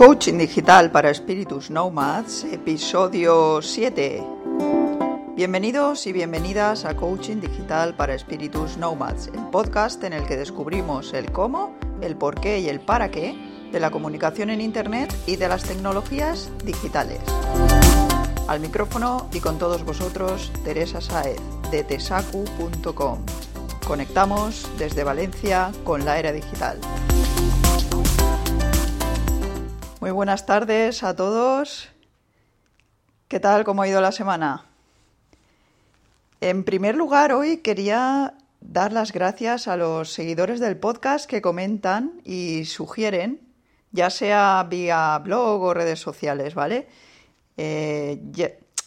Coaching Digital para Espíritus Nomads, episodio 7. Bienvenidos y bienvenidas a Coaching Digital para Espíritus Nomads, el podcast en el que descubrimos el cómo, el por qué y el para qué de la comunicación en Internet y de las tecnologías digitales. Al micrófono y con todos vosotros, Teresa Saez, de tesacu.com. Conectamos desde Valencia con la era digital. Muy buenas tardes a todos. ¿Qué tal? ¿Cómo ha ido la semana? En primer lugar, hoy quería dar las gracias a los seguidores del podcast que comentan y sugieren, ya sea vía blog o redes sociales, ¿vale? Eh,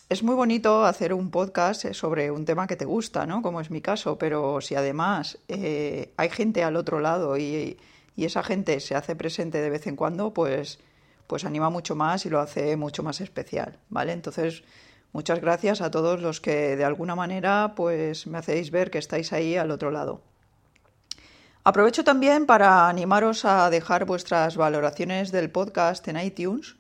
es muy bonito hacer un podcast sobre un tema que te gusta, ¿no? Como es mi caso, pero si además eh, hay gente al otro lado y esa gente se hace presente de vez en cuando, pues pues anima mucho más y lo hace mucho más especial, ¿vale? Entonces, muchas gracias a todos los que de alguna manera pues me hacéis ver que estáis ahí al otro lado. Aprovecho también para animaros a dejar vuestras valoraciones del podcast en iTunes,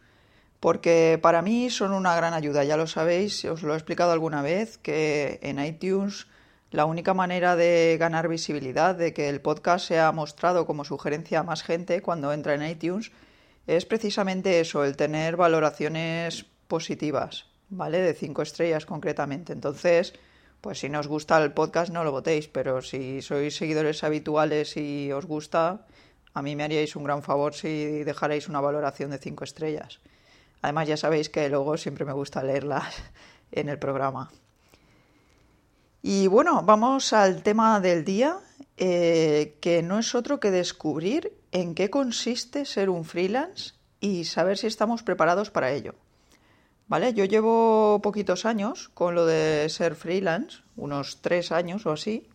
porque para mí son una gran ayuda, ya lo sabéis, os lo he explicado alguna vez, que en iTunes la única manera de ganar visibilidad, de que el podcast sea mostrado como sugerencia a más gente cuando entra en iTunes, es precisamente eso, el tener valoraciones positivas, ¿vale? De cinco estrellas concretamente. Entonces, pues si no os gusta el podcast no lo votéis, pero si sois seguidores habituales y os gusta, a mí me haríais un gran favor si dejarais una valoración de cinco estrellas. Además ya sabéis que luego siempre me gusta leerlas en el programa. Y bueno, vamos al tema del día, eh, que no es otro que descubrir en qué consiste ser un freelance y saber si estamos preparados para ello. ¿Vale? Yo llevo poquitos años con lo de ser freelance, unos tres años o así.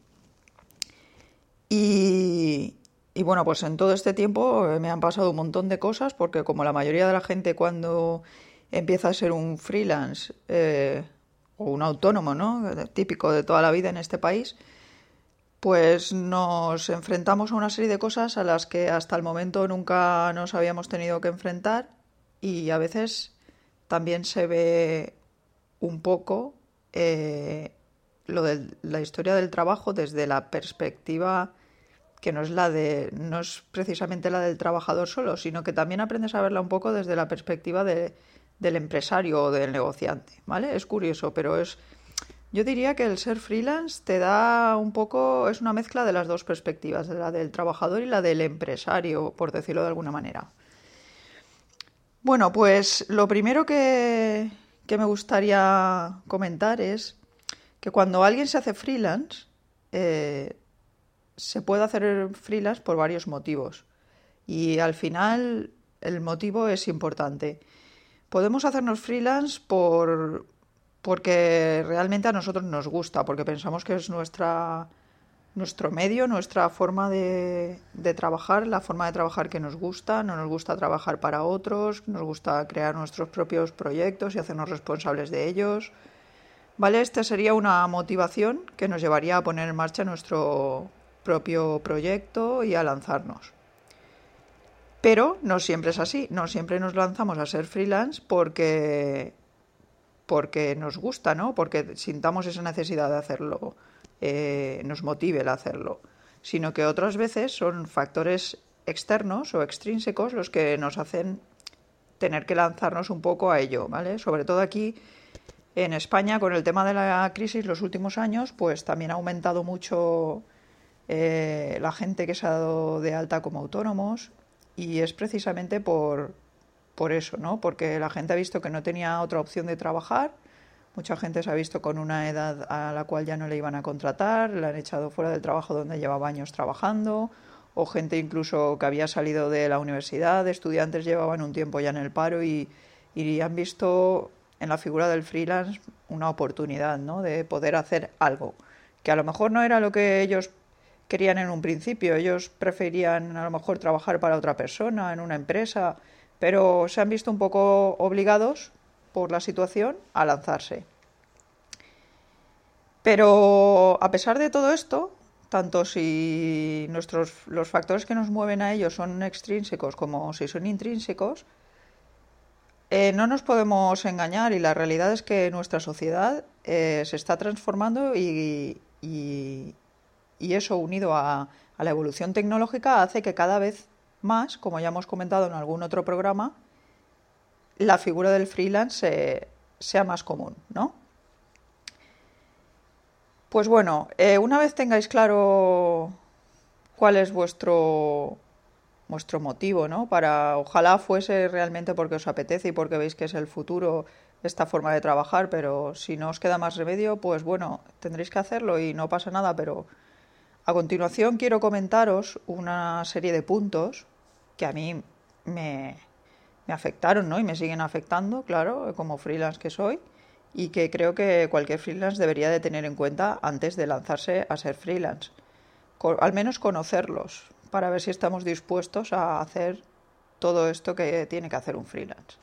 Y, bueno, pues en todo este tiempo me han pasado un montón de cosas porque como la mayoría de la gente cuando empieza a ser un freelance eh, o un autónomo, ¿no? Típico de toda la vida en este país, pues nos enfrentamos a una serie de cosas a las que hasta el momento nunca nos habíamos tenido que enfrentar y a veces también se ve un poco eh, lo de la historia del trabajo desde la perspectiva que no es la de no es precisamente la del trabajador solo, sino que también aprendes a verla un poco desde la perspectiva de, del empresario o del negociante, ¿vale? Es curioso, pero es yo diría que el ser freelance te da un poco, es una mezcla de las dos perspectivas, de la del trabajador y la del empresario, por decirlo de alguna manera. Bueno, pues lo primero que, me gustaría comentar es que cuando alguien se hace freelance, eh, se puede hacer freelance por varios motivos. Y al final el motivo es importante. Podemos hacernos freelance por, porque realmente a nosotros nos gusta, porque pensamos que es nuestra, nuestro medio, nuestra forma de, de, trabajar, la forma de trabajar que nos gusta, no nos gusta trabajar para otros, nos gusta crear nuestros propios proyectos y hacernos responsables de ellos. ¿Vale? Esta sería una motivación que nos llevaría a poner en marcha nuestro propio proyecto y a lanzarnos. Pero no siempre es así, no siempre nos lanzamos a ser freelance porque porque nos gusta, ¿no? Porque sintamos esa necesidad de hacerlo, eh, nos motive el hacerlo, sino que otras veces son factores externos o extrínsecos los que nos hacen tener que lanzarnos un poco a ello, ¿vale? Sobre todo aquí en España con el tema de la crisis los últimos años, pues también ha aumentado mucho eh, la gente que se ha dado de alta como autónomos y es precisamente por, por eso, ¿no? Porque la gente ha visto que no tenía otra opción de trabajar, mucha gente se ha visto con una edad a la cual ya no le iban a contratar, la han echado fuera del trabajo donde llevaba años trabajando, o gente incluso que había salido de la universidad, estudiantes llevaban un tiempo ya en el paro y, y han visto en la figura del freelance una oportunidad, ¿no? De poder hacer algo, que a lo mejor no era lo que ellos querían en un principio, ellos preferían a lo mejor trabajar para otra persona, en una empresa, pero se han visto un poco obligados por la situación a lanzarse. Pero a pesar de todo esto, tanto si nuestros, los factores que nos mueven a ellos son extrínsecos como si son intrínsecos, eh, no nos podemos engañar y la realidad es que nuestra sociedad eh, se está transformando y, y, eso unido a, a, la evolución tecnológica hace que cada vez más, como ya hemos comentado en algún otro programa, la figura del freelance sea más común, ¿no? Pues bueno, eh, una vez tengáis claro cuál es vuestro vuestro motivo, ¿no? Para, ojalá fuese realmente porque os apetece y porque veis que es el futuro esta forma de trabajar, pero si no os queda más remedio, pues bueno, tendréis que hacerlo y no pasa nada, pero a continuación quiero comentaros una serie de puntos que a mí me, me afectaron, ¿no? Y me siguen afectando, claro, como freelance que soy, y que creo que cualquier freelance debería de tener en cuenta antes de lanzarse a ser freelance. al menos conocerlos, para ver si estamos dispuestos a hacer todo esto que tiene que hacer un freelance.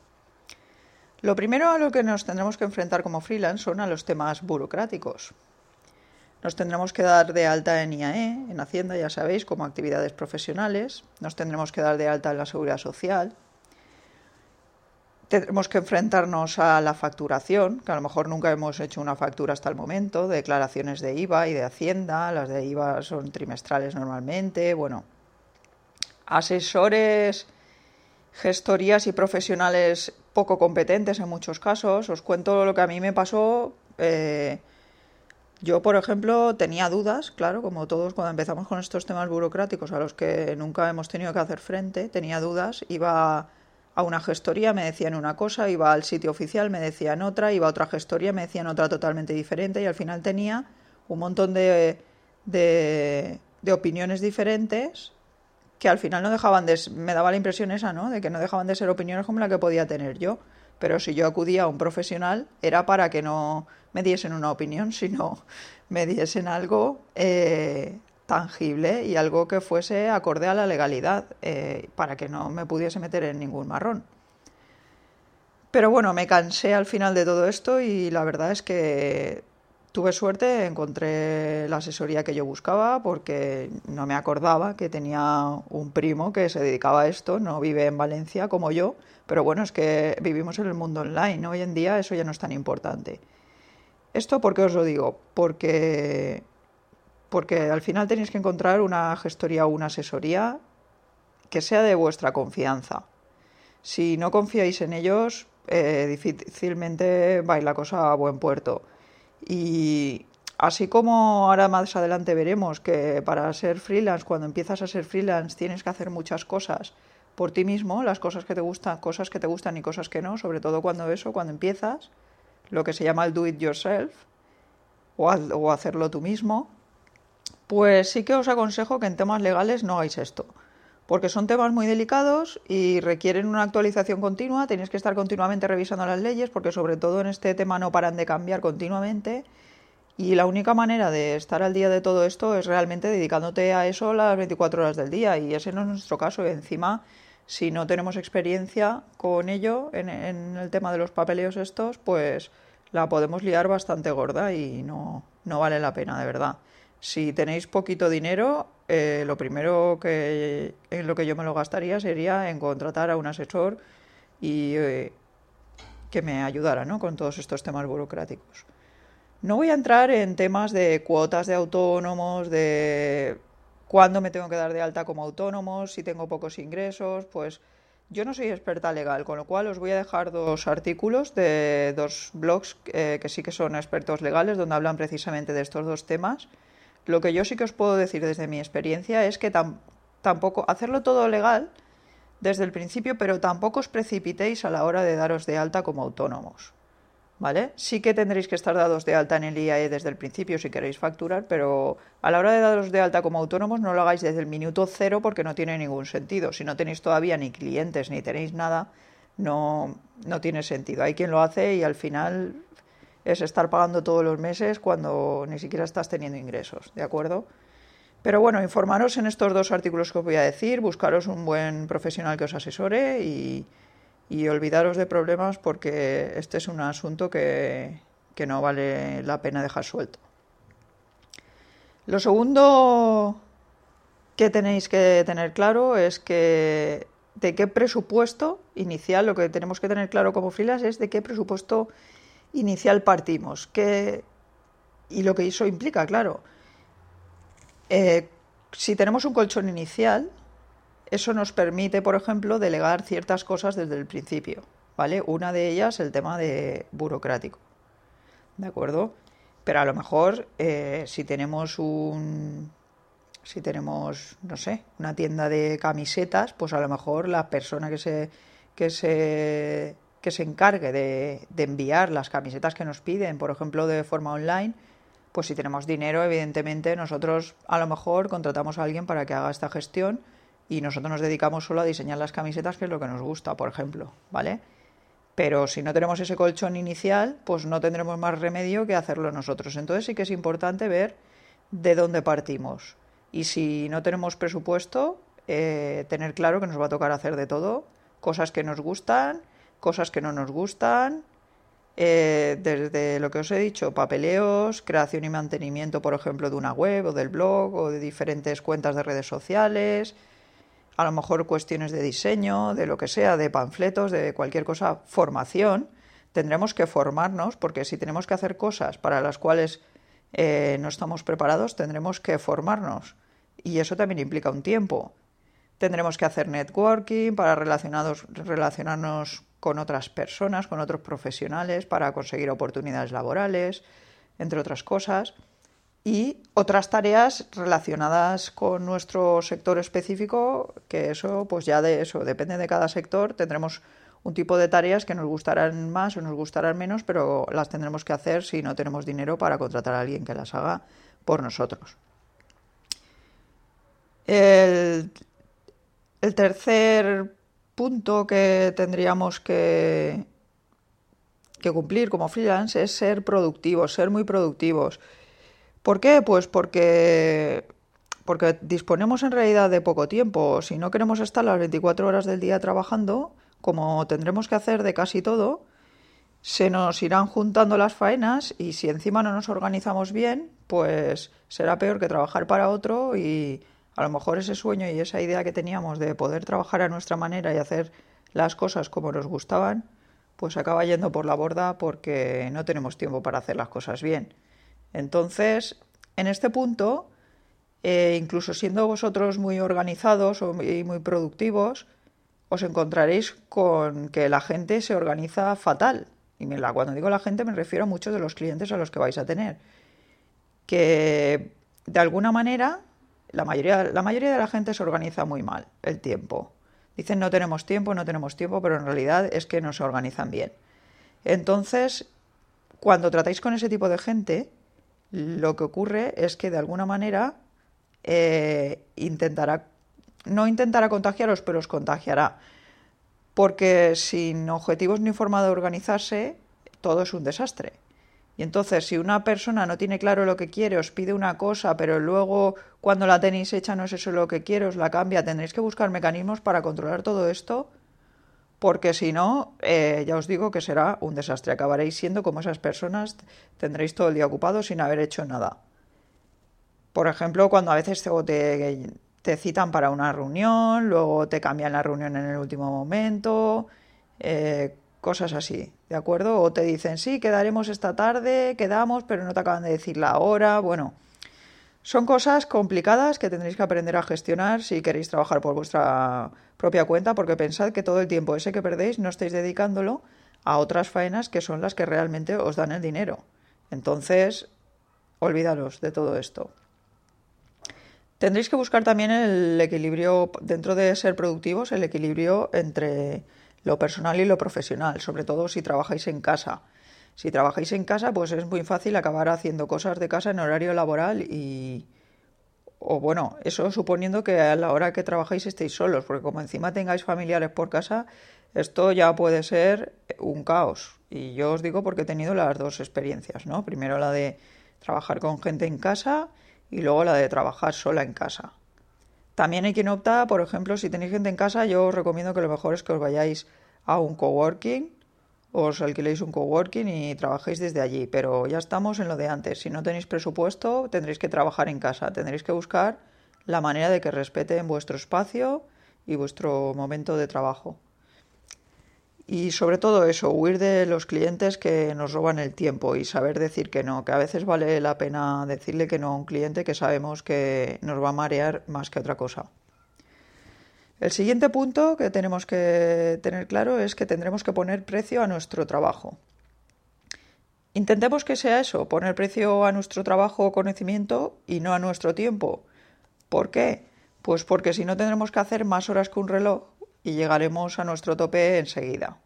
Lo primero a lo que nos tendremos que enfrentar como freelance son a los temas burocráticos. Nos tendremos que dar de alta en IAE, en Hacienda, ya sabéis, como actividades profesionales. Nos tendremos que dar de alta en la seguridad social. Tendremos que enfrentarnos a la facturación, que a lo mejor nunca hemos hecho una factura hasta el momento, declaraciones de IVA y de Hacienda. Las de IVA son trimestrales normalmente. Bueno, asesores, gestorías y profesionales poco competentes en muchos casos. Os cuento lo que a mí me pasó. Eh, yo, por ejemplo, tenía dudas, claro, como todos cuando empezamos con estos temas burocráticos a los que nunca hemos tenido que hacer frente, tenía dudas, iba a una gestoría, me decían una cosa, iba al sitio oficial, me decían otra, iba a otra gestoría, me decían otra totalmente diferente y al final tenía un montón de, de, de opiniones diferentes que al final no dejaban de... me daba la impresión esa, ¿no? De que no dejaban de ser opiniones como la que podía tener yo. Pero si yo acudía a un profesional era para que no me diesen una opinión, sino me diesen algo eh, tangible y algo que fuese acorde a la legalidad, eh, para que no me pudiese meter en ningún marrón. Pero bueno, me cansé al final de todo esto y la verdad es que Tuve suerte, encontré la asesoría que yo buscaba porque no me acordaba que tenía un primo que se dedicaba a esto, no vive en Valencia como yo, pero bueno, es que vivimos en el mundo online, hoy en día eso ya no es tan importante. ¿Esto por qué os lo digo? Porque, porque al final tenéis que encontrar una gestoría o una asesoría que sea de vuestra confianza. Si no confiáis en ellos, eh, difícilmente va la cosa a buen puerto. Y así como ahora más adelante veremos que para ser freelance, cuando empiezas a ser freelance, tienes que hacer muchas cosas por ti mismo, las cosas que te gustan, cosas que te gustan y cosas que no, sobre todo cuando eso, cuando empiezas, lo que se llama el do it yourself, o, hacerlo tú mismo, pues sí que os aconsejo que en temas legales no hagáis esto porque son temas muy delicados y requieren una actualización continua, tenéis que estar continuamente revisando las leyes, porque sobre todo en este tema no paran de cambiar continuamente. Y la única manera de estar al día de todo esto es realmente dedicándote a eso las 24 horas del día. Y ese no es nuestro caso. Encima, si no tenemos experiencia con ello, en, el tema de los papeleos estos, pues la podemos liar bastante gorda y no, no vale la pena, de verdad. Si tenéis poquito dinero, eh, lo primero que en lo que yo me lo gastaría sería en contratar a un asesor y eh, que me ayudara ¿no? con todos estos temas burocráticos. No voy a entrar en temas de cuotas de autónomos, de cuándo me tengo que dar de alta como autónomos, si tengo pocos ingresos, pues yo no soy experta legal, con lo cual os voy a dejar dos artículos de dos blogs eh, que sí que son expertos legales, donde hablan precisamente de estos dos temas lo que yo sí que os puedo decir desde mi experiencia es que tampoco hacerlo todo legal desde el principio, pero tampoco os precipitéis a la hora de daros de alta como autónomos. ¿Vale? Sí que tendréis que estar dados de alta en el IAE desde el principio si queréis facturar, pero a la hora de daros de alta como autónomos no lo hagáis desde el minuto cero porque no tiene ningún sentido. Si no tenéis todavía ni clientes ni tenéis nada, no, no tiene sentido. Hay quien lo hace y al final es estar pagando todos los meses cuando ni siquiera estás teniendo ingresos, ¿de acuerdo? Pero bueno, informaros en estos dos artículos que os voy a decir, buscaros un buen profesional que os asesore y, olvidaros de problemas porque este es un asunto que, que no vale la pena dejar suelto. Lo segundo que tenéis que tener claro es que de qué presupuesto inicial, lo que tenemos que tener claro como freelance es de qué presupuesto inicial partimos. Y lo que eso implica, claro. Eh, si tenemos un colchón inicial, eso nos permite, por ejemplo, delegar ciertas cosas desde el principio. ¿Vale? Una de ellas, el tema de burocrático. ¿De acuerdo? Pero a lo mejor, eh, si tenemos un, si tenemos, no sé, una tienda de camisetas, pues a lo mejor la persona que se, que se, que se encargue de, de enviar las camisetas que nos piden, por ejemplo, de forma online, pues si tenemos dinero, evidentemente nosotros a lo mejor contratamos a alguien para que haga esta gestión y nosotros nos dedicamos solo a diseñar las camisetas, que es lo que nos gusta, por ejemplo, ¿vale? Pero si no tenemos ese colchón inicial, pues no tendremos más remedio que hacerlo nosotros. Entonces sí que es importante ver de dónde partimos. Y si no tenemos presupuesto, eh, tener claro que nos va a tocar hacer de todo, cosas que nos gustan, cosas que no nos gustan, eh, desde lo que os he dicho, papeleos, creación y mantenimiento, por ejemplo, de una web o del blog o de diferentes cuentas de redes sociales, a lo mejor cuestiones de diseño, de lo que sea, de panfletos, de cualquier cosa, formación. Tendremos que formarnos porque si tenemos que hacer cosas para las cuales eh, no estamos preparados, tendremos que formarnos y eso también implica un tiempo. Tendremos que hacer networking para relacionarnos con otras personas, con otros profesionales, para conseguir oportunidades laborales, entre otras cosas. Y otras tareas relacionadas con nuestro sector específico, que eso, pues ya de eso, depende de cada sector, tendremos un tipo de tareas que nos gustarán más o nos gustarán menos, pero las tendremos que hacer si no tenemos dinero para contratar a alguien que las haga por nosotros. El, tercer punto que tendríamos que, que cumplir como freelance es ser productivos, ser muy productivos. ¿Por qué? Pues porque, porque disponemos en realidad de poco tiempo. Si no queremos estar las 24 horas del día trabajando, como tendremos que hacer de casi todo, se nos irán juntando las faenas y si encima no nos organizamos bien, pues será peor que trabajar para otro y a lo mejor ese sueño y esa idea que teníamos de poder trabajar a nuestra manera y hacer las cosas como nos gustaban, pues acaba yendo por la borda porque no tenemos tiempo para hacer las cosas bien. Entonces, en este punto, eh, incluso siendo vosotros muy organizados y muy productivos, os encontraréis con que la gente se organiza fatal. Y cuando digo la gente me refiero a muchos de los clientes a los que vais a tener. Que de alguna manera la mayoría, la mayoría de la gente se organiza muy mal el tiempo. Dicen no tenemos tiempo, no tenemos tiempo, pero en realidad es que no se organizan bien. Entonces, cuando tratáis con ese tipo de gente, lo que ocurre es que de alguna manera eh, intentará, no intentará contagiaros, pero os contagiará. Porque sin objetivos ni forma de organizarse, todo es un desastre. Y entonces, si una persona no tiene claro lo que quiere, os pide una cosa, pero luego cuando la tenéis hecha no es eso lo que quiere, os la cambia, tendréis que buscar mecanismos para controlar todo esto, porque si no, eh, ya os digo que será un desastre. Acabaréis siendo como esas personas, tendréis todo el día ocupado sin haber hecho nada. Por ejemplo, cuando a veces te, te citan para una reunión, luego te cambian la reunión en el último momento. Eh, cosas así, ¿de acuerdo? O te dicen, sí, quedaremos esta tarde, quedamos, pero no te acaban de decir la hora, bueno, son cosas complicadas que tendréis que aprender a gestionar si queréis trabajar por vuestra propia cuenta, porque pensad que todo el tiempo ese que perdéis no estáis dedicándolo a otras faenas que son las que realmente os dan el dinero. Entonces, olvidaros de todo esto. Tendréis que buscar también el equilibrio, dentro de ser productivos, el equilibrio entre lo personal y lo profesional, sobre todo si trabajáis en casa. Si trabajáis en casa, pues es muy fácil acabar haciendo cosas de casa en horario laboral y... O bueno, eso suponiendo que a la hora que trabajáis estéis solos, porque como encima tengáis familiares por casa, esto ya puede ser un caos. Y yo os digo porque he tenido las dos experiencias, ¿no? Primero la de trabajar con gente en casa y luego la de trabajar sola en casa. También hay quien opta, por ejemplo, si tenéis gente en casa, yo os recomiendo que lo mejor es que os vayáis a un coworking, os alquiléis un coworking y trabajéis desde allí. Pero ya estamos en lo de antes. Si no tenéis presupuesto, tendréis que trabajar en casa. Tendréis que buscar la manera de que respeten vuestro espacio y vuestro momento de trabajo. Y sobre todo eso, huir de los clientes que nos roban el tiempo y saber decir que no, que a veces vale la pena decirle que no a un cliente que sabemos que nos va a marear más que otra cosa. El siguiente punto que tenemos que tener claro es que tendremos que poner precio a nuestro trabajo. Intentemos que sea eso, poner precio a nuestro trabajo o conocimiento y no a nuestro tiempo. ¿Por qué? Pues porque si no tendremos que hacer más horas que un reloj y llegaremos a nuestro tope enseguida.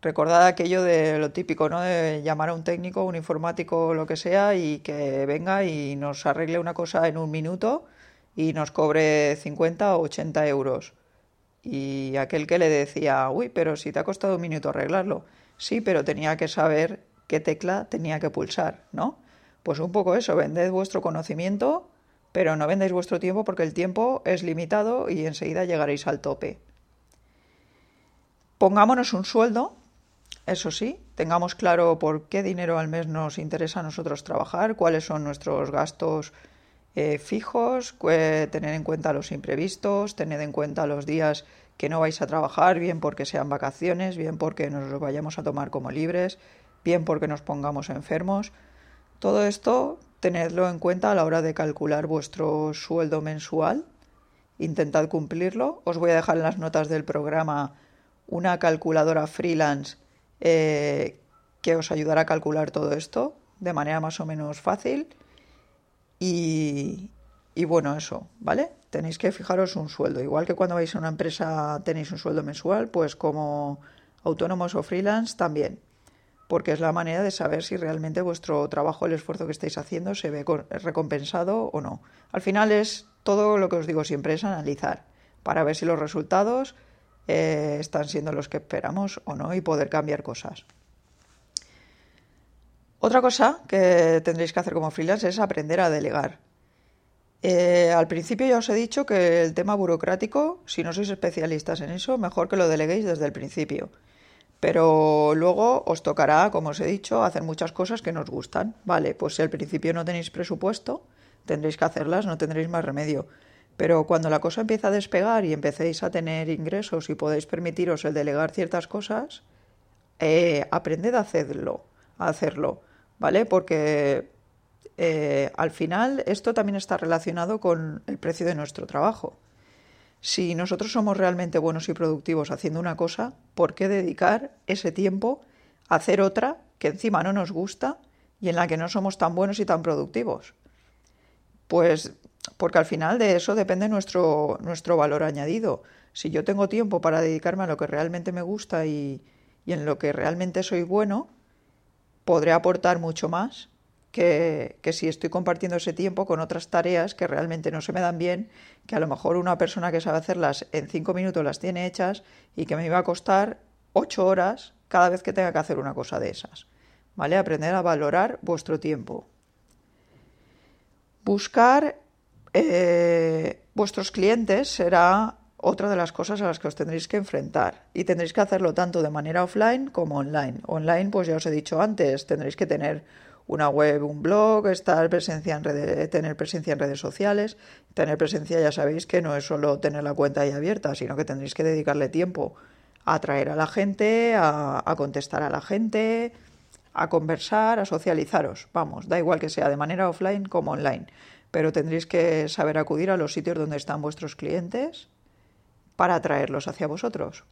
Recordad aquello de lo típico, ¿no? De llamar a un técnico, un informático, lo que sea, y que venga y nos arregle una cosa en un minuto y nos cobre 50 o 80 euros. Y aquel que le decía, uy, pero si te ha costado un minuto arreglarlo. Sí, pero tenía que saber qué tecla tenía que pulsar, ¿no? Pues un poco eso, vended vuestro conocimiento pero no vendéis vuestro tiempo porque el tiempo es limitado y enseguida llegaréis al tope. Pongámonos un sueldo, eso sí, tengamos claro por qué dinero al mes nos interesa a nosotros trabajar, cuáles son nuestros gastos eh, fijos, tener en cuenta los imprevistos, tener en cuenta los días que no vais a trabajar, bien porque sean vacaciones, bien porque nos los vayamos a tomar como libres, bien porque nos pongamos enfermos. Todo esto tenedlo en cuenta a la hora de calcular vuestro sueldo mensual. Intentad cumplirlo. Os voy a dejar en las notas del programa una calculadora freelance eh, que os ayudará a calcular todo esto de manera más o menos fácil. Y, bueno, eso, ¿vale? Tenéis que fijaros un sueldo. Igual que cuando vais a una empresa tenéis un sueldo mensual, pues como autónomos o freelance también porque es la manera de saber si realmente vuestro trabajo, el esfuerzo que estáis haciendo, se ve recompensado o no. Al final es todo lo que os digo siempre, es analizar para ver si los resultados eh, están siendo los que esperamos o no y poder cambiar cosas. Otra cosa que tendréis que hacer como freelance es aprender a delegar. Eh, al principio ya os he dicho que el tema burocrático, si no sois especialistas en eso, mejor que lo deleguéis desde el principio. Pero luego os tocará, como os he dicho, hacer muchas cosas que nos gustan. Vale, pues si al principio no tenéis presupuesto, tendréis que hacerlas, no tendréis más remedio. Pero cuando la cosa empieza a despegar y empecéis a tener ingresos y podéis permitiros el delegar ciertas cosas, eh, aprended a hacerlo, a hacerlo, ¿vale? Porque eh, al final esto también está relacionado con el precio de nuestro trabajo. Si nosotros somos realmente buenos y productivos haciendo una cosa, ¿por qué dedicar ese tiempo a hacer otra que encima no nos gusta y en la que no somos tan buenos y tan productivos? Pues porque al final de eso depende nuestro, nuestro valor añadido. Si yo tengo tiempo para dedicarme a lo que realmente me gusta y, y en lo que realmente soy bueno, podré aportar mucho más que, si estoy compartiendo ese tiempo con otras tareas que realmente no se me dan bien, que a lo mejor una persona que sabe hacerlas en cinco minutos las tiene hechas y que me iba a costar ocho horas cada vez que tenga que hacer una cosa de esas. ¿Vale? Aprender a valorar vuestro tiempo. Buscar eh, vuestros clientes será otra de las cosas a las que os tendréis que enfrentar y tendréis que hacerlo tanto de manera offline como online. Online, pues ya os he dicho antes, tendréis que tener una web, un blog, estar presencia en redes, tener presencia en redes sociales. Tener presencia ya sabéis que no es solo tener la cuenta ahí abierta, sino que tendréis que dedicarle tiempo a atraer a la gente, a, a contestar a la gente, a conversar, a socializaros. Vamos, da igual que sea de manera offline como online, pero tendréis que saber acudir a los sitios donde están vuestros clientes para atraerlos hacia vosotros.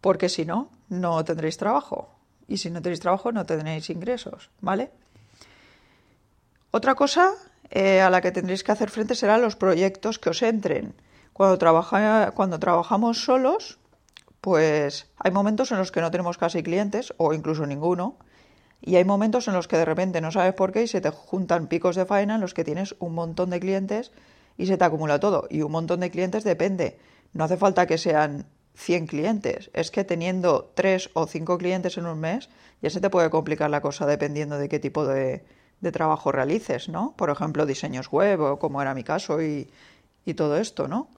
Porque si no, no tendréis trabajo y si no tenéis trabajo no tendréis ingresos, ¿vale? Otra cosa eh, a la que tendréis que hacer frente serán los proyectos que os entren. Cuando, cuando trabajamos solos, pues hay momentos en los que no tenemos casi clientes o incluso ninguno. Y hay momentos en los que de repente no sabes por qué y se te juntan picos de faena en los que tienes un montón de clientes y se te acumula todo. Y un montón de clientes depende. No hace falta que sean 100 clientes. Es que teniendo 3 o 5 clientes en un mes ya se te puede complicar la cosa dependiendo de qué tipo de, trabajo realices, ¿no? Por ejemplo, diseños web o como era mi caso y, todo esto, ¿no?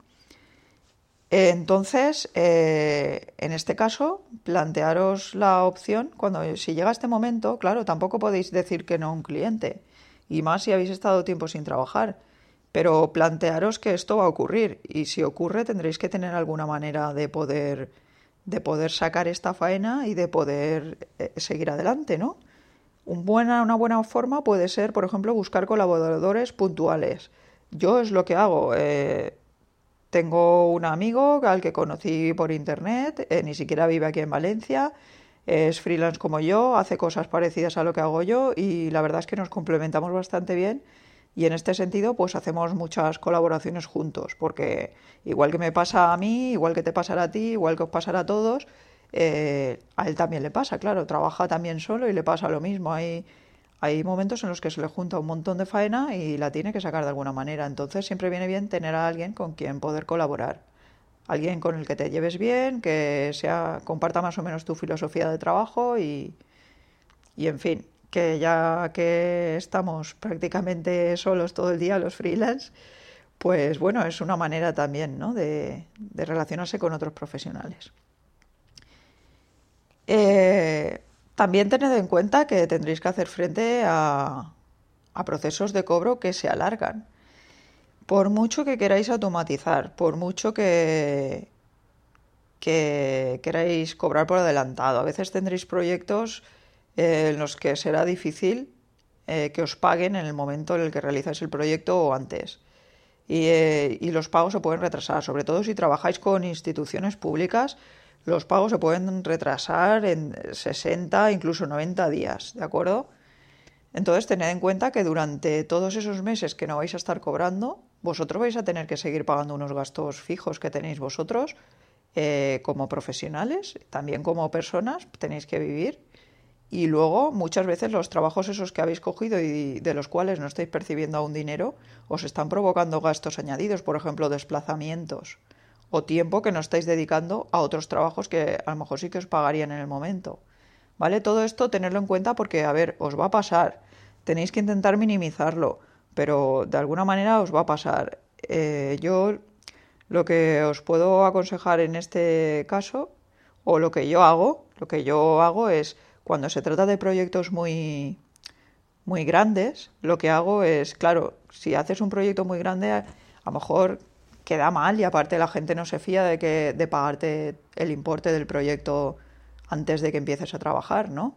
Entonces, eh, en este caso, plantearos la opción, cuando si llega este momento, claro, tampoco podéis decir que no a un cliente, y más si habéis estado tiempo sin trabajar, Pero plantearos que esto va a ocurrir y si ocurre tendréis que tener alguna manera de poder de poder sacar esta faena y de poder eh, seguir adelante, ¿no? Una buena forma puede ser, por ejemplo, buscar colaboradores puntuales. Yo es lo que hago. Eh, tengo un amigo al que conocí por internet, eh, ni siquiera vive aquí en Valencia, es freelance como yo, hace cosas parecidas a lo que hago yo y la verdad es que nos complementamos bastante bien y en este sentido pues hacemos muchas colaboraciones juntos porque igual que me pasa a mí, igual que te pasará a ti, igual que os pasará a todos, eh, a él también le pasa, claro, trabaja también solo y le pasa lo mismo. Hay, hay momentos en los que se le junta un montón de faena y la tiene que sacar de alguna manera. Entonces siempre viene bien tener a alguien con quien poder colaborar. Alguien con el que te lleves bien, que sea, comparta más o menos tu filosofía de trabajo y, y en fin, que ya que estamos prácticamente solos todo el día los freelance, pues bueno, es una manera también ¿no? de, relacionarse con otros profesionales. Eh, también tened en cuenta que tendréis que hacer frente a, procesos de cobro que se alargan. Por mucho que queráis automatizar, por mucho que, que queráis cobrar por adelantado, a veces tendréis proyectos eh, en los que será difícil eh, que os paguen en el momento en el que realizáis el proyecto o antes. Y, y, los pagos se pueden retrasar, sobre todo si trabajáis con instituciones públicas los pagos se pueden retrasar en 60, incluso 90 días, ¿de acuerdo? Entonces, tened en cuenta que durante todos esos meses que no vais a estar cobrando, vosotros vais a tener que seguir pagando unos gastos fijos que tenéis vosotros eh, como profesionales, también como personas, tenéis que vivir. Y luego, muchas veces los trabajos esos que habéis cogido y de los cuales no estáis percibiendo aún dinero, os están provocando gastos añadidos, por ejemplo, desplazamientos o tiempo que no estáis dedicando a otros trabajos que a lo mejor sí que os pagarían en el momento. ¿Vale? Todo esto tenerlo en cuenta porque, a ver, os va a pasar. Tenéis que intentar minimizarlo, pero de alguna manera os va a pasar. Eh, yo lo que os puedo aconsejar en este caso, o lo que yo hago, lo que yo hago es cuando se trata de proyectos muy muy grandes, lo que hago es, claro, si haces un proyecto muy grande, a lo mejor queda mal y aparte la gente no se fía de que de pagarte el importe del proyecto antes de que empieces a trabajar, ¿no?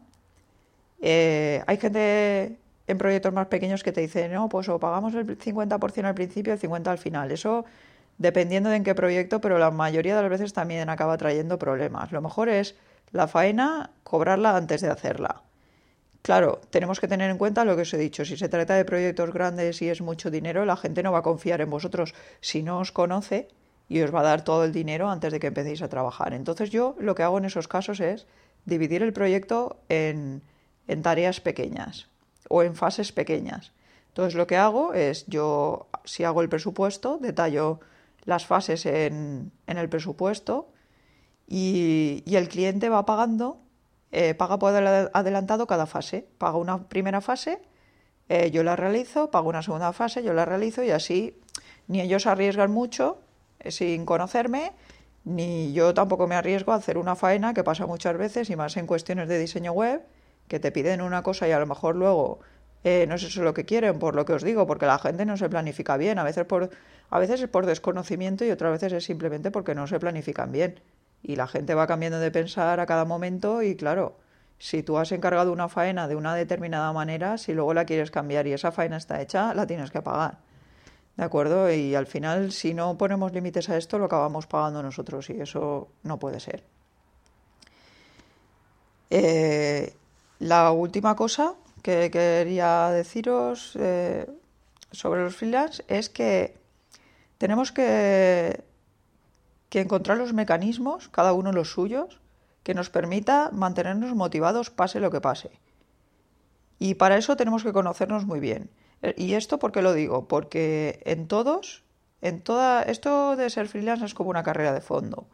Eh, hay gente en proyectos más pequeños que te dice, no, pues o pagamos el 50% al principio el 50% al final. Eso dependiendo de en qué proyecto, pero la mayoría de las veces también acaba trayendo problemas. Lo mejor es la faena cobrarla antes de hacerla. Claro, tenemos que tener en cuenta lo que os he dicho. Si se trata de proyectos grandes y es mucho dinero, la gente no va a confiar en vosotros si no os conoce y os va a dar todo el dinero antes de que empecéis a trabajar. Entonces yo lo que hago en esos casos es dividir el proyecto en, tareas pequeñas o en fases pequeñas. Entonces lo que hago es yo, si hago el presupuesto, detallo las fases en, el presupuesto y el cliente va pagando eh, paga por adelantado cada fase. Paga una primera fase, eh, yo la realizo, pago una segunda fase, yo la realizo y así ni ellos arriesgan mucho eh, sin conocerme, ni yo tampoco me arriesgo a hacer una faena que pasa muchas veces y más en cuestiones de diseño web, que te piden una cosa y a lo mejor luego no es eso lo que quieren, por lo que os digo, porque la gente no se planifica bien, a veces, por, a veces es por desconocimiento y otras veces es simplemente porque no se planifican bien. Y la gente va cambiando de pensar a cada momento y claro, si tú has encargado una faena de una determinada manera, si luego la quieres cambiar y esa faena está hecha, la tienes que pagar. ¿De acuerdo? Y al final, si no ponemos límites a esto, lo acabamos pagando nosotros y eso no puede ser. Eh, la última cosa que quería deciros eh, sobre los freelance es que tenemos que que encontrar los mecanismos, cada uno los suyos, que nos permita mantenernos motivados pase lo que pase. Y para eso tenemos que conocernos muy bien. ¿Y esto por qué lo digo? Porque en todos, en toda, esto de ser freelance es como una carrera de fondo.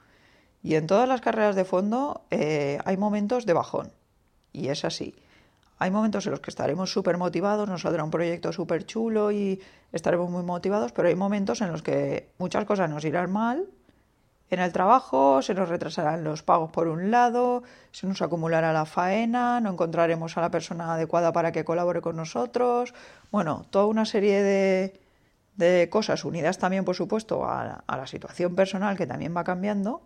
Y en todas las carreras de fondo eh, hay momentos de bajón. Y es así. Hay momentos en los que estaremos súper motivados, nos saldrá un proyecto súper chulo y estaremos muy motivados, pero hay momentos en los que muchas cosas nos irán mal en el trabajo se nos retrasarán los pagos por un lado, se nos acumulará la faena, no encontraremos a la persona adecuada para que colabore con nosotros. Bueno, toda una serie de, de cosas unidas también, por supuesto, a, la situación personal que también va cambiando.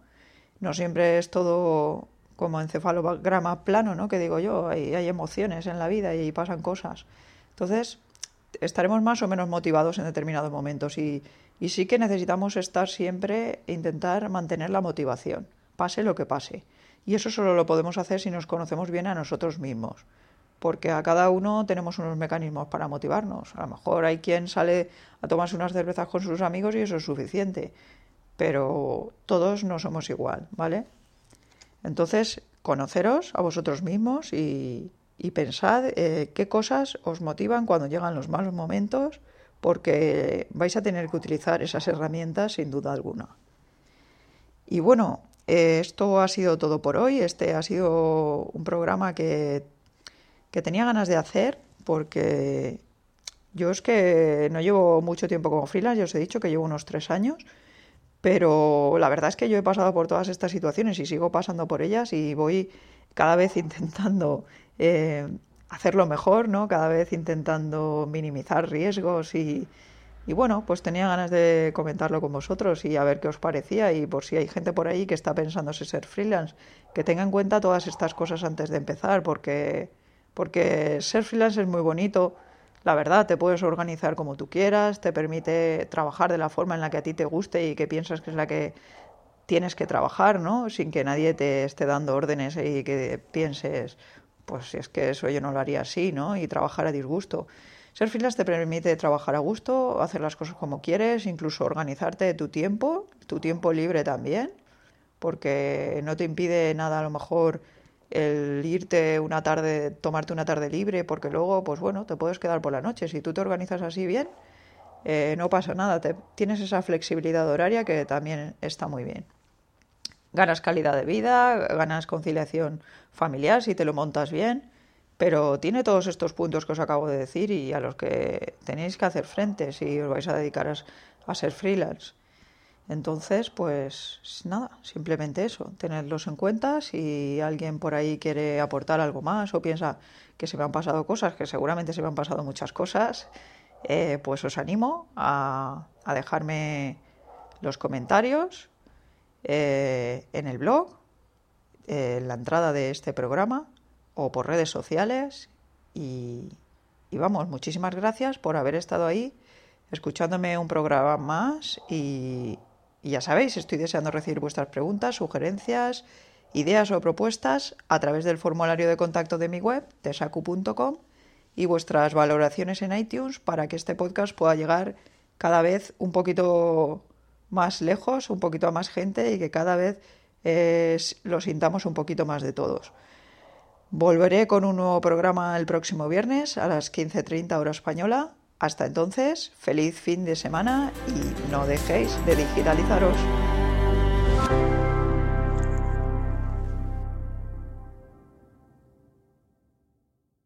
No siempre es todo como encefalograma plano, ¿no? Que digo yo, hay, hay emociones en la vida y pasan cosas. Entonces, estaremos más o menos motivados en determinados momentos y, y sí que necesitamos estar siempre, intentar mantener la motivación, pase lo que pase. Y eso solo lo podemos hacer si nos conocemos bien a nosotros mismos porque a cada uno tenemos unos mecanismos para motivarnos. A lo mejor hay quien sale a tomarse unas cervezas con sus amigos y eso es suficiente, pero todos no somos igual, ¿vale? Entonces, conoceros a vosotros mismos y, pensad eh, qué cosas os motivan cuando llegan los malos momentos, porque vais a tener que utilizar esas herramientas sin duda alguna. Y bueno, eh, esto ha sido todo por hoy. Este ha sido un programa que que tenía ganas de hacer porque yo es que no llevo mucho tiempo como freelance, yo os he dicho que llevo unos tres años, pero la verdad es que yo he pasado por todas estas situaciones y sigo pasando por ellas y voy cada vez intentando eh, hacerlo mejor, ¿no? Cada vez intentando minimizar riesgos y, y bueno, pues tenía ganas de comentarlo con vosotros y a ver qué os parecía y por si hay gente por ahí que está pensándose ser freelance, que tenga en cuenta todas estas cosas antes de empezar porque porque ser freelance es muy bonito, la verdad, te puedes organizar como tú quieras, te permite trabajar de la forma en la que a ti te guste y que piensas que es la que tienes que trabajar, ¿no? Sin que nadie te esté dando órdenes y que pienses, pues si es que eso yo no lo haría así, ¿no? Y trabajar a disgusto. Ser freelance te permite trabajar a gusto, hacer las cosas como quieres, incluso organizarte tu tiempo, tu tiempo libre también, porque no te impide nada a lo mejor el irte una tarde, tomarte una tarde libre, porque luego, pues bueno, te puedes quedar por la noche. Si tú te organizas así bien, eh, no pasa nada. Te, tienes esa flexibilidad horaria que también está muy bien. Ganas calidad de vida, ganas conciliación familiar si te lo montas bien, pero tiene todos estos puntos que os acabo de decir y a los que tenéis que hacer frente si os vais a dedicar a ser freelance. Entonces, pues nada, simplemente eso, tenerlos en cuenta. Si alguien por ahí quiere aportar algo más o piensa que se me han pasado cosas, que seguramente se me han pasado muchas cosas, eh, pues os animo a, dejarme los comentarios eh, en el blog, en la entrada de este programa o por redes sociales. Y, y vamos, muchísimas gracias por haber estado ahí escuchándome un programa más y, y ya sabéis, estoy deseando recibir vuestras preguntas, sugerencias, ideas o propuestas a través del formulario de contacto de mi web, tesacu.com, y vuestras valoraciones en iTunes para que este podcast pueda llegar cada vez un poquito más lejos, un poquito a más gente y que cada vez lo sintamos un poquito más de todos. Volveré con un nuevo programa el próximo viernes a las 15.30 hora española hasta entonces, feliz fin de semana y no dejéis de digitalizaros.